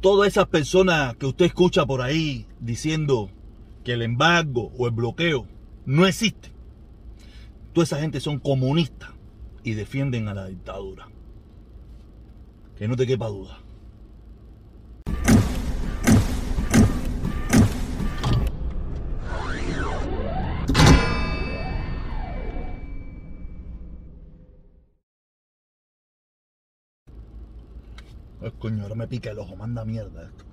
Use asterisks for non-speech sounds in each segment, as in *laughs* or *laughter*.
todas esas personas que usted escucha por ahí diciendo que el embargo o el bloqueo no existe, toda esa gente son comunistas y defienden a la dictadura. Que no te quepa duda. Ay, coño, ahora me pica el ojo, manda mierda esto.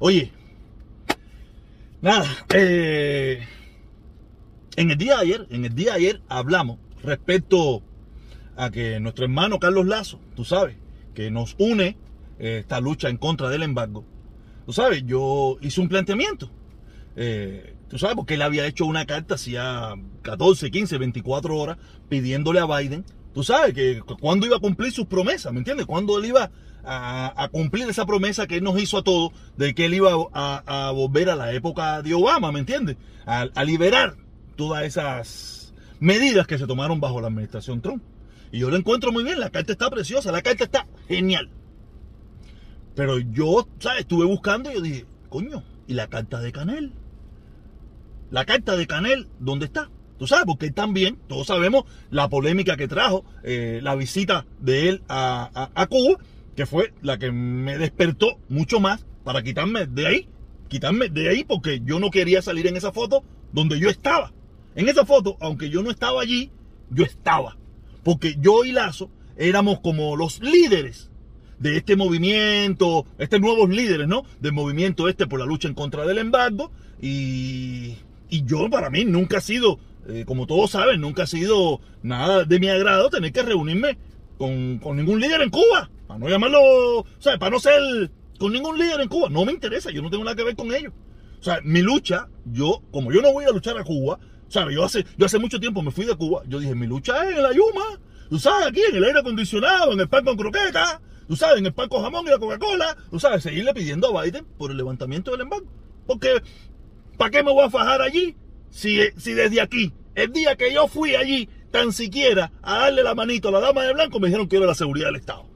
Oye, nada, eh, en el día de ayer, en el día ayer hablamos respecto a que nuestro hermano Carlos Lazo, tú sabes, que nos une eh, esta lucha en contra del embargo. Tú sabes, yo hice un planteamiento. Eh, tú sabes, porque él había hecho una carta hacía 14, 15, 24 horas pidiéndole a Biden, tú sabes, que cuando iba a cumplir sus promesas, ¿me entiendes? Cuando él iba a, cumplir esa promesa que él nos hizo a todos de que él iba a, volver a la época de Obama, ¿me entiendes? A, liberar todas esas medidas que se tomaron bajo la administración Trump. Y yo lo encuentro muy bien, la carta está preciosa, la carta está genial. Pero yo, ¿sabes? Estuve buscando y yo dije, coño, ¿y la carta de Canel? La carta de Canel, ¿dónde está? Tú sabes, porque él también, todos sabemos la polémica que trajo eh, la visita de él a, a Cuba que fue la que me despertó mucho más para quitarme de ahí, quitarme de ahí porque yo no quería salir en esa foto donde yo estaba. En esa foto, aunque yo no estaba allí, yo estaba. Porque yo y Lazo éramos como los líderes de este movimiento, estos nuevos líderes, ¿no? Del movimiento este por la lucha en contra del embargo. Y, y yo para mí nunca ha sido, eh, como todos saben, nunca ha sido nada de mi agrado tener que reunirme con, con ningún líder en Cuba. Para no llamarlo, sea, para no ser con ningún líder en Cuba. No me interesa, yo no tengo nada que ver con ellos. O sea, mi lucha, yo, como yo no voy a luchar a Cuba, sea, yo hace, yo hace mucho tiempo me fui de Cuba, yo dije, mi lucha es en la Yuma, tú sabes, aquí en el aire acondicionado, en el pan con croqueta, tú sabes, en el pan con jamón y la Coca-Cola, tú sabes, seguirle pidiendo a Biden por el levantamiento del embargo. Porque, ¿para qué me voy a fajar allí si, si desde aquí, el día que yo fui allí, tan siquiera a darle la manito a la dama de blanco, me dijeron que era la seguridad del Estado?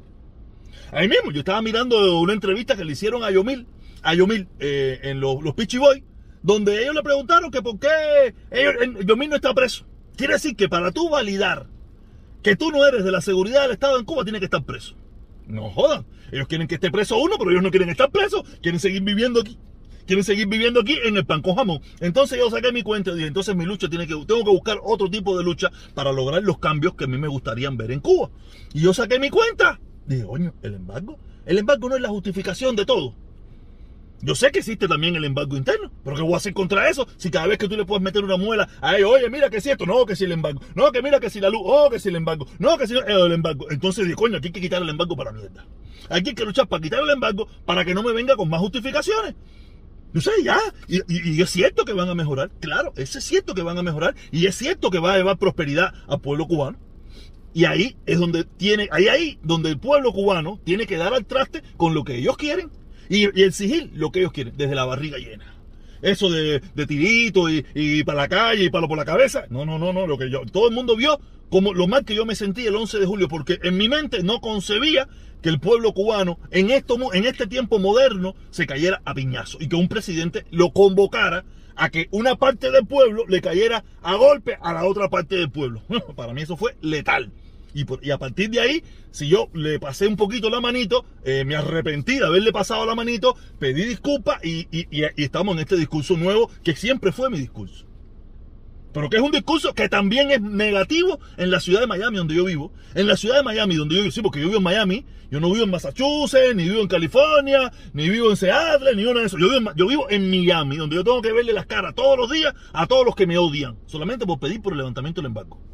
Ahí mismo, yo estaba mirando una entrevista que le hicieron a Yomil, a Yomil eh, en los, los Pichi Boys, donde ellos le preguntaron que por qué Yomil no está preso. Quiere decir que para tú validar que tú no eres de la seguridad del Estado en Cuba, tienes que estar preso. No jodan. Ellos quieren que esté preso uno, pero ellos no quieren estar presos, quieren seguir viviendo aquí. Quieren seguir viviendo aquí en el pan con jamón. Entonces yo saqué mi cuenta y dije, entonces mi lucha tiene que, tengo que buscar otro tipo de lucha para lograr los cambios que a mí me gustarían ver en Cuba. Y yo saqué mi cuenta. Dije, coño, el embargo. El embargo no es la justificación de todo. Yo sé que existe también el embargo interno, pero ¿qué voy a hacer contra eso? Si cada vez que tú le puedes meter una muela a ellos, oye, mira que si esto, no, que si el embargo, no, que mira que si la luz, oh, que si el embargo, no, que si el embargo. Entonces dije, coño, aquí hay que quitar el embargo para mierda. Aquí hay que luchar para quitar el embargo para que no me venga con más justificaciones. No sé, ya. Y, y, es cierto que van a mejorar. Claro, es cierto que van a mejorar. Y es cierto que va a llevar prosperidad al pueblo cubano. Y ahí es donde tiene, ahí ahí donde el pueblo cubano tiene que dar al traste con lo que ellos quieren y, y exigir lo que ellos quieren, desde la barriga llena. Eso de, de tirito y, y, para la calle y palo por la cabeza. No, no, no, no. Lo que yo, todo el mundo vio como lo mal que yo me sentí el 11 de julio, porque en mi mente no concebía que el pueblo cubano en, esto, en este tiempo moderno se cayera a piñazo y que un presidente lo convocara a que una parte del pueblo le cayera a golpe a la otra parte del pueblo. *laughs* Para mí eso fue letal. Y, por, a partir de ahí, si yo le pasé un poquito la manito, eh, me arrepentí de haberle pasado la manito, pedí disculpas y, estamos en este discurso nuevo que siempre fue mi discurso. Pero que es un discurso que también es negativo en la ciudad de Miami, donde yo vivo. En la ciudad de Miami, donde yo vivo, sí, porque yo vivo en Miami, yo no vivo en Massachusetts, ni vivo en California, ni vivo en Seattle, ni nada de eso. Yo vivo, en, yo vivo en Miami, donde yo tengo que verle las caras todos los días a todos los que me odian, solamente por pedir por el levantamiento del embargo.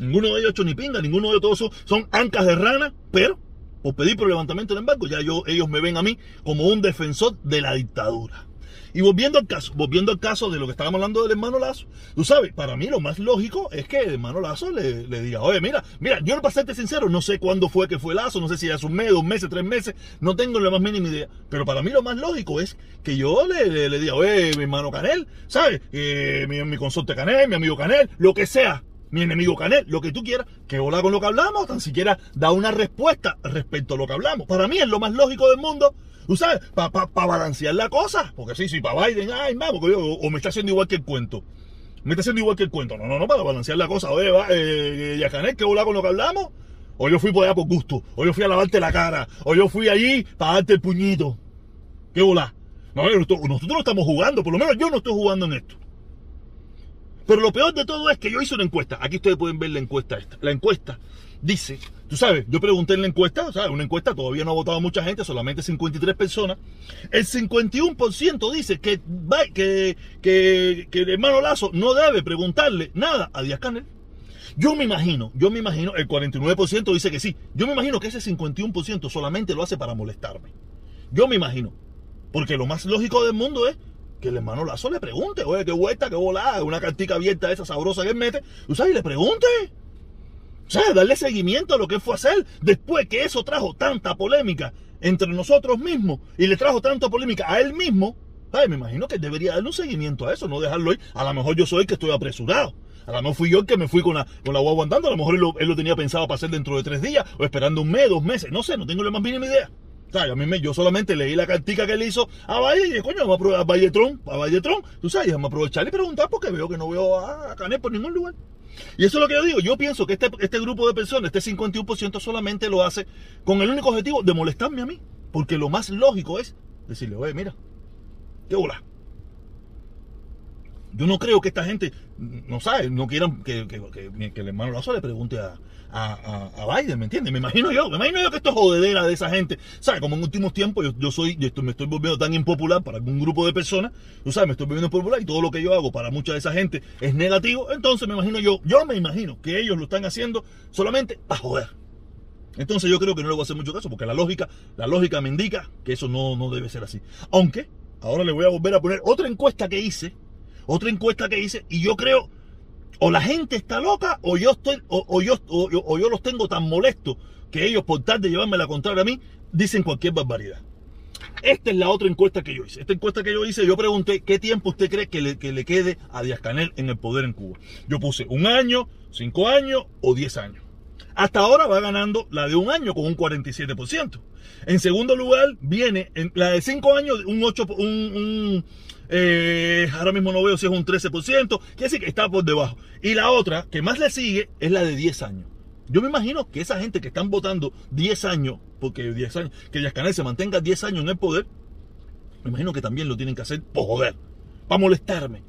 Ninguno de ellos ha hecho ni pinga, ninguno de todos son, ancas de rana, pero por pedir por levantamiento del embargo, ya yo, ellos me ven a mí como un defensor de la dictadura. Y volviendo al caso, volviendo al caso de lo que estábamos hablando del hermano Lazo, tú sabes, para mí lo más lógico es que el hermano Lazo le, le diga, oye, mira, mira, yo para serte sincero, no sé cuándo fue que fue Lazo, no sé si hace un mes, dos meses, tres meses, no tengo la más mínima idea, pero para mí lo más lógico es que yo le, le, le diga, oye, mi hermano Canel, ¿sabes? Eh, mi, mi consorte Canel, mi amigo Canel, lo que sea, mi enemigo Canel, lo que tú quieras, que hola con lo que hablamos, tan siquiera da una respuesta respecto a lo que hablamos. Para mí es lo más lógico del mundo, tú sabes, para balancear la cosa, porque sí, sí, para Biden, ay, vamos, o, me está haciendo igual que el cuento. Me está haciendo igual que el cuento. No, no, no, para balancear la cosa. Oye, va, eh, Yacanel, que hola con lo que hablamos. O yo fui por allá por gusto. O yo fui a lavarte la cara. O yo fui allí para darte el puñito. ¿Qué hola? No, nosotros no estamos jugando. Por lo menos yo no estoy jugando en esto. Pero lo peor de todo es que yo hice una encuesta. Aquí ustedes pueden ver la encuesta esta. La encuesta dice, tú sabes, yo pregunté en la encuesta, ¿sabes? Una encuesta, todavía no ha votado mucha gente, solamente 53 personas. El 51% dice que, que, que, el hermano Lazo no debe preguntarle nada a Díaz Canel. Yo me imagino, yo me imagino, el 49% dice que sí. Yo me imagino que ese 51% solamente lo hace para molestarme. Yo me imagino. Porque lo más lógico del mundo es que el hermano Lazo le pregunte, oye, qué vuelta, qué volada, una cartica abierta esa sabrosa que él mete, tú sabes, y le pregunte. O sea, darle seguimiento a lo que fue a hacer después que eso trajo tanta polémica entre nosotros mismos y le trajo tanta polémica a él mismo. Ay, me imagino que debería darle un seguimiento a eso, no dejarlo ahí. A lo mejor yo soy el que estoy apresurado. A lo mejor fui yo el que me fui con la, con la guagua andando. A lo mejor él lo, él lo tenía pensado para hacer dentro de tres días o esperando un mes, dos meses. No sé, no tengo la más mínima idea. O sea, a mí me, yo solamente leí la cartica que él hizo a Valle y dije, coño, vamos a probar a Valletrón, a Valletrón. Tú sabes, vamos a aprovechar y preguntar porque veo que no veo a Canet por ningún lugar. Y eso es lo que yo digo. Yo pienso que este, este grupo de personas, este 51% solamente lo hace con el único objetivo de molestarme a mí. Porque lo más lógico es decirle, oye, mira, qué hola. Yo no creo que esta gente, no sabe, no quieran que, que, que, el hermano Lazo le pregunte a, a, Biden, ¿me entiendes? Me imagino yo, me imagino yo que esto es jodedera de esa gente. ¿Sabes? Como en últimos tiempos yo, soy, yo me estoy volviendo tan impopular para algún grupo de personas, tú sabes, me estoy volviendo impopular y todo lo que yo hago para mucha de esa gente es negativo. Entonces me imagino yo, yo me imagino que ellos lo están haciendo solamente para joder. Entonces yo creo que no le voy a hacer mucho caso porque la lógica, la lógica me indica que eso no, no debe ser así. Aunque ahora le voy a volver a poner otra encuesta que hice, otra encuesta que hice y yo creo o la gente está loca o yo estoy o, yo los tengo tan molestos que ellos por tal de llevarme la contraria a mí dicen cualquier barbaridad. Esta es la otra encuesta que yo hice. Esta encuesta que yo hice, yo pregunté qué tiempo usted cree que le, que le quede a Díaz Canel en el poder en Cuba. Yo puse un año, cinco años o diez años. Hasta ahora va ganando la de un año con un 47%. En segundo lugar viene la de cinco años, un 8, un, un eh, ahora mismo no veo si es un 13%, quiere decir que está por debajo. Y la otra, que más le sigue, es la de 10 años. Yo me imagino que esa gente que están votando 10 años, porque 10 años, que Díaz Canel se mantenga 10 años en el poder, me imagino que también lo tienen que hacer por joder, para molestarme.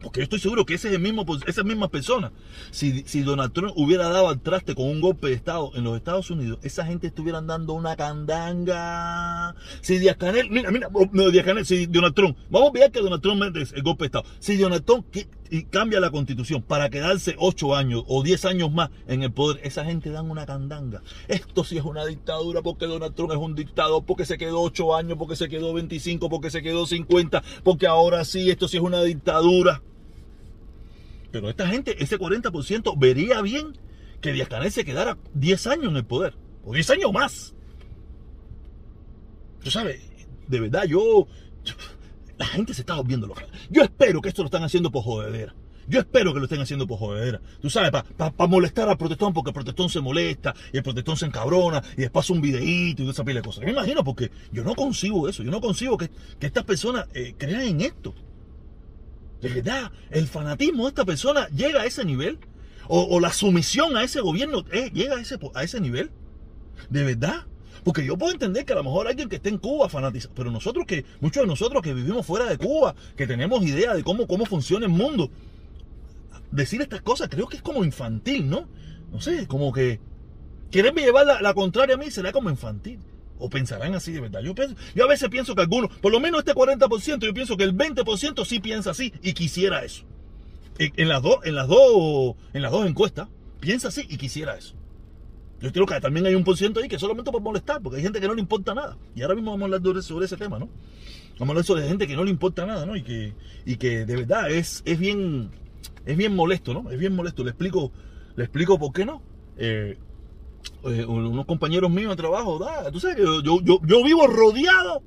Porque yo estoy seguro que ese es el mismo, esas mismas personas, si, si Donald Trump hubiera dado al traste con un golpe de Estado en los Estados Unidos, esa gente estuvieran dando una candanga. Si Díaz Canel, mira, mira, no, Díaz Canel, si Donald Trump, vamos a ver que Donald Trump es el golpe de Estado. Si Donald Trump cambia la constitución para quedarse 8 años o 10 años más en el poder, esa gente dan una candanga. Esto sí es una dictadura porque Donald Trump es un dictador, porque se quedó 8 años, porque se quedó 25, porque se quedó 50, porque ahora sí, esto sí es una dictadura. Pero esta gente, ese 40%, vería bien que Díaz Canel se quedara 10 años en el poder. O 10 años más. Tú sabes, de verdad, yo, La gente se está volviendo loca. Yo espero que esto lo están haciendo por jodedera. Yo espero que lo estén haciendo por jodedera. Tú sabes, para molestar al protestón, porque el protestón se molesta y el protestón se encabrona y después hace un videíto y esa pila de cosas. Me imagino porque yo no consigo eso. Yo no consigo que, estas personas eh, crean en esto. De verdad, el fanatismo de esta persona llega a ese nivel. O, la sumisión a ese gobierno eh, llega a ese, a ese nivel. De verdad. Porque yo puedo entender que a lo mejor alguien que esté en Cuba fanatiza, pero nosotros que, muchos de nosotros que vivimos fuera de Cuba, que tenemos idea de cómo, cómo funciona el mundo, decir estas cosas creo que es como infantil, ¿no? No sé, como que quererme llevar la, la contraria a mí será como infantil. O pensarán así de verdad. Yo, pienso, yo a veces pienso que algunos, por lo menos este 40%, yo pienso que el 20% sí piensa así y quisiera eso. En, las dos, en las dos, en las dos encuestas, piensa así y quisiera eso. Yo creo que también hay un por ciento ahí que solamente por molestar, porque hay gente que no le importa nada. Y ahora mismo vamos a hablar sobre ese tema, ¿no? Vamos a hablar sobre gente que no le importa nada, ¿no? Y que, y que de verdad es, es bien, es bien molesto, ¿no? Es bien molesto. Le explico, le explico por qué no. Eh, eh, unos compañeros míos de trabajo, tú sabes que yo, yo, vivo rodeado,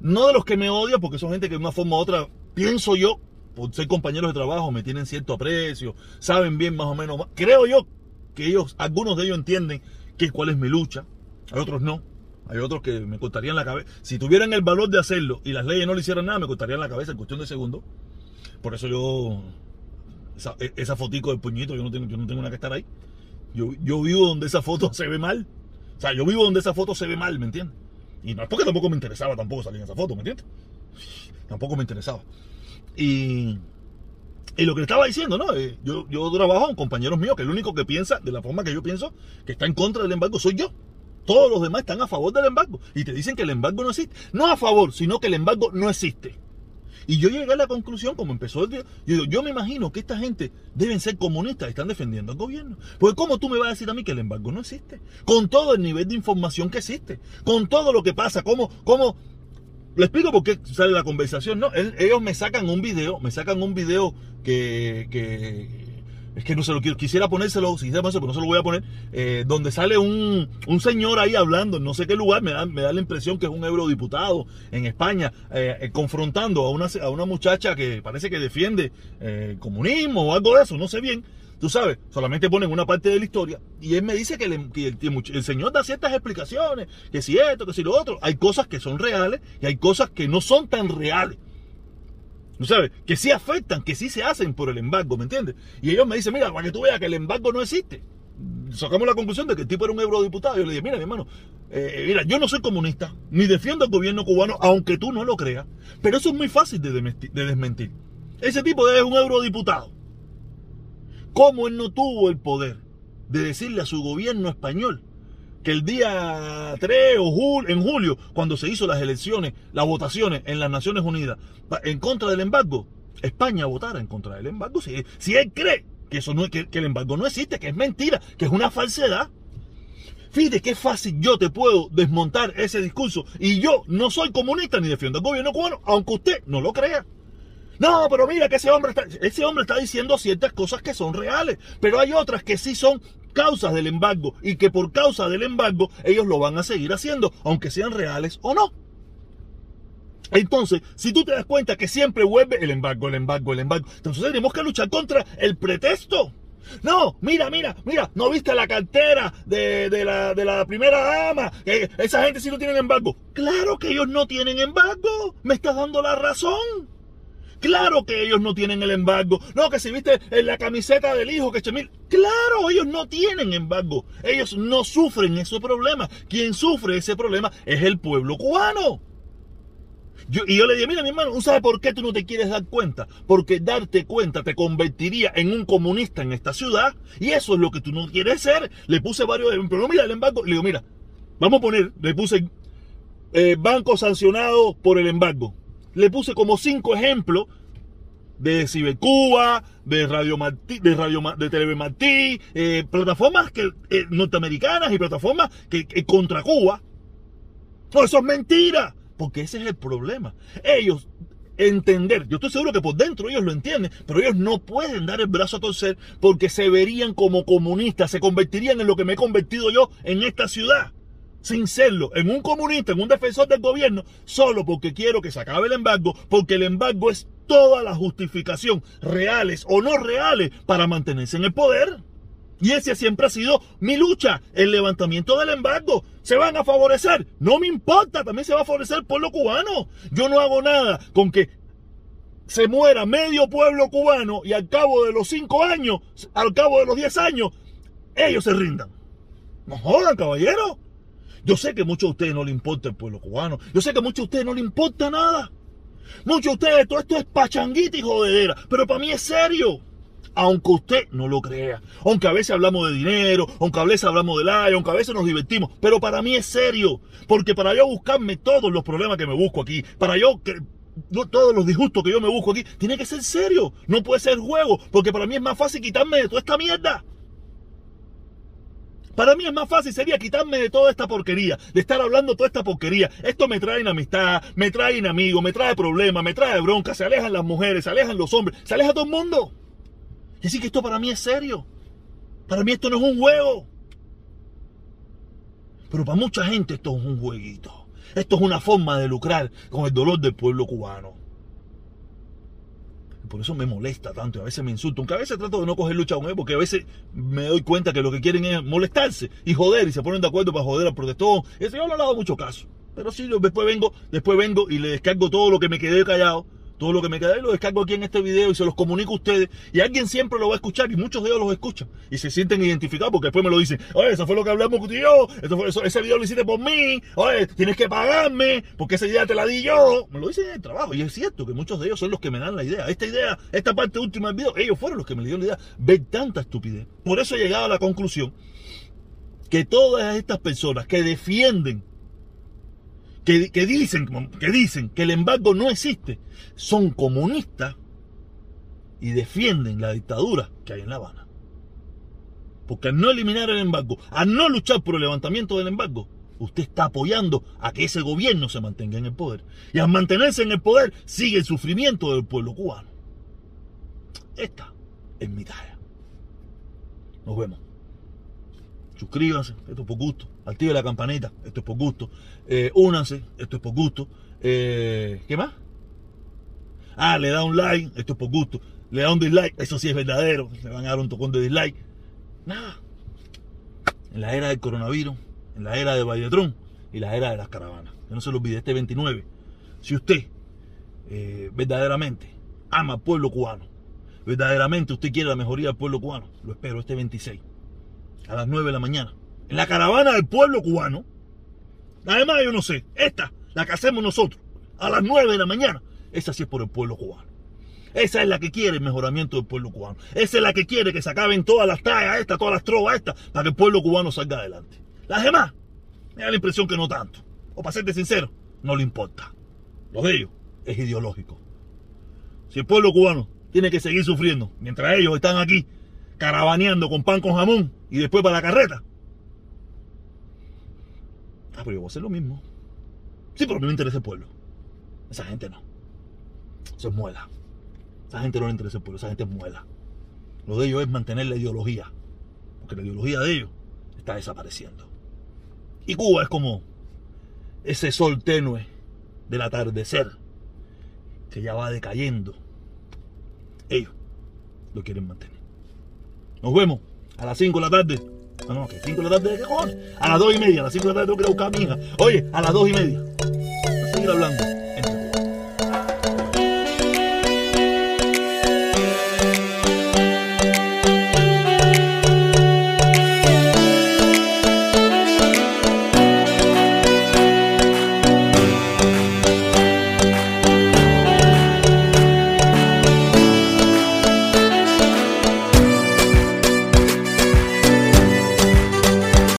no de los que me odian, porque son gente que de una forma u otra, pienso yo, por ser compañeros de trabajo, me tienen cierto aprecio, saben bien más o menos, creo yo que ellos, algunos de ellos entienden que cuál es mi lucha, hay otros no. Hay otros que me cortarían la cabeza. Si tuvieran el valor de hacerlo y las leyes no le hicieran nada, me cortarían la cabeza en cuestión de segundos. Por eso yo, esa, e, esa fotico del puñito, yo no tengo, yo no tengo nada que estar ahí. Yo, yo vivo donde esa foto *laughs* se ve mal. O sea, yo vivo donde esa foto se ve mal, ¿me entiendes? Y no es porque tampoco me interesaba tampoco salir en esa foto, ¿me entiendes? Tampoco me interesaba. Y, y lo que le estaba diciendo, ¿no? Eh, yo, yo trabajo con compañeros míos que el único que piensa de la forma que yo pienso que está en contra del embargo soy yo. Todos los demás están a favor del embargo. Y te dicen que el embargo no existe. No a favor, sino que el embargo no existe. Y yo llegué a la conclusión, como empezó el día, yo, me imagino que esta gente deben ser comunistas y están defendiendo al gobierno. Porque ¿cómo tú me vas a decir a mí que el embargo no existe? Con todo el nivel de información que existe, con todo lo que pasa, cómo, cómo, le explico por qué sale la conversación, ¿no? ellos me sacan un video, me sacan un video que es que no se lo quiero, quisiera ponérselo, si pero no se lo voy a poner, eh, donde sale un, un, señor ahí hablando no sé qué lugar, me da, me da la impresión que es un eurodiputado en España, eh, eh, confrontando a una, a una muchacha que parece que defiende el comunismo o algo de eso, no sé bien, tú sabes, solamente ponen una parte de la historia y él me dice que, el, señor da ciertas explicaciones, que si esto, que si lo otro, hay cosas que son reales y hay cosas que no son tan reales. ¿No sabes? Que sí afectan, que sí se hacen por el embargo, ¿me entiendes? Y ellos me dicen, mira, para que tú veas que el embargo no existe. Sacamos la conclusión de que el tipo era un eurodiputado. Yo le dije, mira, mi hermano, eh, mira, yo no soy comunista, ni defiendo al gobierno cubano, aunque tú no lo creas. Pero eso es muy fácil de, de desmentir. Ese tipo es un eurodiputado. ¿Cómo él no tuvo el poder de decirle a su gobierno español que el día 3 o en julio, cuando se hizo las elecciones, las votaciones en las Naciones Unidas en contra del embargo, España votara en contra del embargo. Si, si él cree que, eso no, que, que el embargo no existe, que es mentira, que es una falsedad. Fíjate qué fácil yo te puedo desmontar ese discurso. Y yo no soy comunista ni defiendo al gobierno cubano, aunque usted no lo crea. No, pero mira que ese hombre está, ese hombre está diciendo ciertas cosas que son reales, pero hay otras que sí son causas del embargo y que por causa del embargo ellos lo van a seguir haciendo, aunque sean reales o no. Entonces, si tú te das cuenta que siempre vuelve el embargo, el embargo, el embargo, entonces tenemos que luchar contra el pretexto. No, mira, mira, mira, ¿no viste la cartera de, la, de la primera dama? esa gente sí no tienen embargo. Claro que ellos no tienen embargo. Me estás dando la razón. Claro que ellos no tienen el embargo. No, que si viste en la camiseta del hijo que Chemil. Claro, ellos no tienen embargo. Ellos no sufren ese problema. Quien sufre ese problema es el pueblo cubano. y yo le dije, mira mi hermano, ¿sabes por qué tú no te quieres dar cuenta? Porque darte cuenta te convertiría en un comunista en esta ciudad y eso es lo que tú no quieres ser. Le puse varios ejemplos. No, mira el embargo. Le digo, mira, vamos a poner, le puse eh, banco sancionado por el embargo le puse como cinco ejemplos de Cibercuba, de Radio Martí, de Radio de Televe Martí, eh, plataformas que, eh, norteamericanas y plataformas que, contra Cuba. No, eso es mentira, porque ese es el problema. Ellos entender, yo estoy seguro que por dentro ellos lo entienden, pero ellos no pueden dar el brazo a torcer porque se verían como comunistas, se convertirían en lo que me he convertido yo en esta ciudad sin serlo, en un comunista, en un defensor del gobierno, solo porque quiero que se acabe el embargo, porque el embargo es toda la justificación, reales o no reales, para mantenerse en el poder. Y ese siempre ha sido mi lucha, el levantamiento del embargo. ¿Se van a favorecer? No me importa, también se va a favorecer el pueblo cubano. Yo no hago nada con que se muera medio pueblo cubano y al cabo de los cinco años, al cabo de los diez años, ellos se rindan. No jodan, caballero. Yo sé que a muchos de ustedes no le importa el pueblo cubano. Yo sé que a muchos de ustedes no le importa nada. Muchos de ustedes, todo esto es pachanguita y jodedera. Pero para mí es serio. Aunque usted no lo crea. Aunque a veces hablamos de dinero, aunque a veces hablamos de la, aunque a veces nos divertimos. Pero para mí es serio. Porque para yo buscarme todos los problemas que me busco aquí, para yo que todos los disgustos que yo me busco aquí, tiene que ser serio. No puede ser juego. Porque para mí es más fácil quitarme de toda esta mierda. Para mí es más fácil sería quitarme de toda esta porquería, de estar hablando toda esta porquería. Esto me trae amistad, me trae amigos, me trae problemas, me trae bronca, se alejan las mujeres, se alejan los hombres, se aleja todo el mundo. Y así que esto para mí es serio. Para mí esto no es un juego. Pero para mucha gente esto es un jueguito. Esto es una forma de lucrar con el dolor del pueblo cubano. Por eso me molesta tanto y a veces me insulto. Aunque a veces trato de no coger lucha con él porque a veces me doy cuenta que lo que quieren es molestarse y joder y se ponen de acuerdo para joder al protestón. Eso yo no le he dado mucho caso. Pero sí, después vengo, después vengo y le descargo todo lo que me quedé callado todo lo que me queda y lo descargo aquí en este video y se los comunico a ustedes. Y alguien siempre lo va a escuchar y muchos de ellos los escuchan y se sienten identificados porque después me lo dicen. Oye, eso fue lo que hablamos contigo. Eso fue, ese video lo hiciste por mí. Oye, tienes que pagarme porque esa idea te la di yo. Me lo dicen en el trabajo y es cierto que muchos de ellos son los que me dan la idea. Esta idea, esta parte última del video, ellos fueron los que me dieron la idea. Ver tanta estupidez. Por eso he llegado a la conclusión que todas estas personas que defienden que, dicen, que dicen que el embargo no existe, son comunistas y defienden la dictadura que hay en La Habana. Porque al no eliminar el embargo, al no luchar por el levantamiento del embargo, usted está apoyando a que ese gobierno se mantenga en el poder. Y al mantenerse en el poder, sigue el sufrimiento del pueblo cubano. Esta es mi tarea. Nos vemos suscríbanse, esto es por gusto, active la campanita, esto es por gusto, eh, únanse, esto es por gusto, eh, ¿qué más? Ah, le da un like, esto es por gusto, le da un dislike, eso sí es verdadero, le van a dar un tocón de dislike, nada. En la era del coronavirus, en la era de Valletrón y la era de las caravanas. Que no se lo olvide, este 29, si usted eh, verdaderamente ama al pueblo cubano, verdaderamente usted quiere la mejoría del pueblo cubano, lo espero este 26 a las 9 de la mañana. En la caravana del pueblo cubano. Además, yo no sé, esta, la que hacemos nosotros, a las 9 de la mañana, esa sí es por el pueblo cubano. Esa es la que quiere el mejoramiento del pueblo cubano. Esa es la que quiere que se acaben todas las tallas estas, todas las trovas estas, para que el pueblo cubano salga adelante. Las demás, me da la impresión que no tanto. O para serte sincero, no le importa. Lo de ellos es ideológico. Si el pueblo cubano tiene que seguir sufriendo mientras ellos están aquí caravaneando con pan con jamón y después para la carreta. Pero yo voy a hacer lo mismo. Sí, pero a mí me interesa el pueblo. Esa gente no. Eso es muela. Esa gente no le interesa el pueblo, esa gente es muela. Lo de ellos es mantener la ideología. Porque la ideología de ellos está desapareciendo. Y Cuba es como ese sol tenue del atardecer que ya va decayendo. Ellos lo quieren mantener. Nos vemos a las 5 de la tarde. No, no, que 5 de la tarde, ¿qué cojones? A las 2 y media, a las 5 de la tarde tengo que ir a buscar a mi hija. Oye, a las 2 y media. A seguir hablando.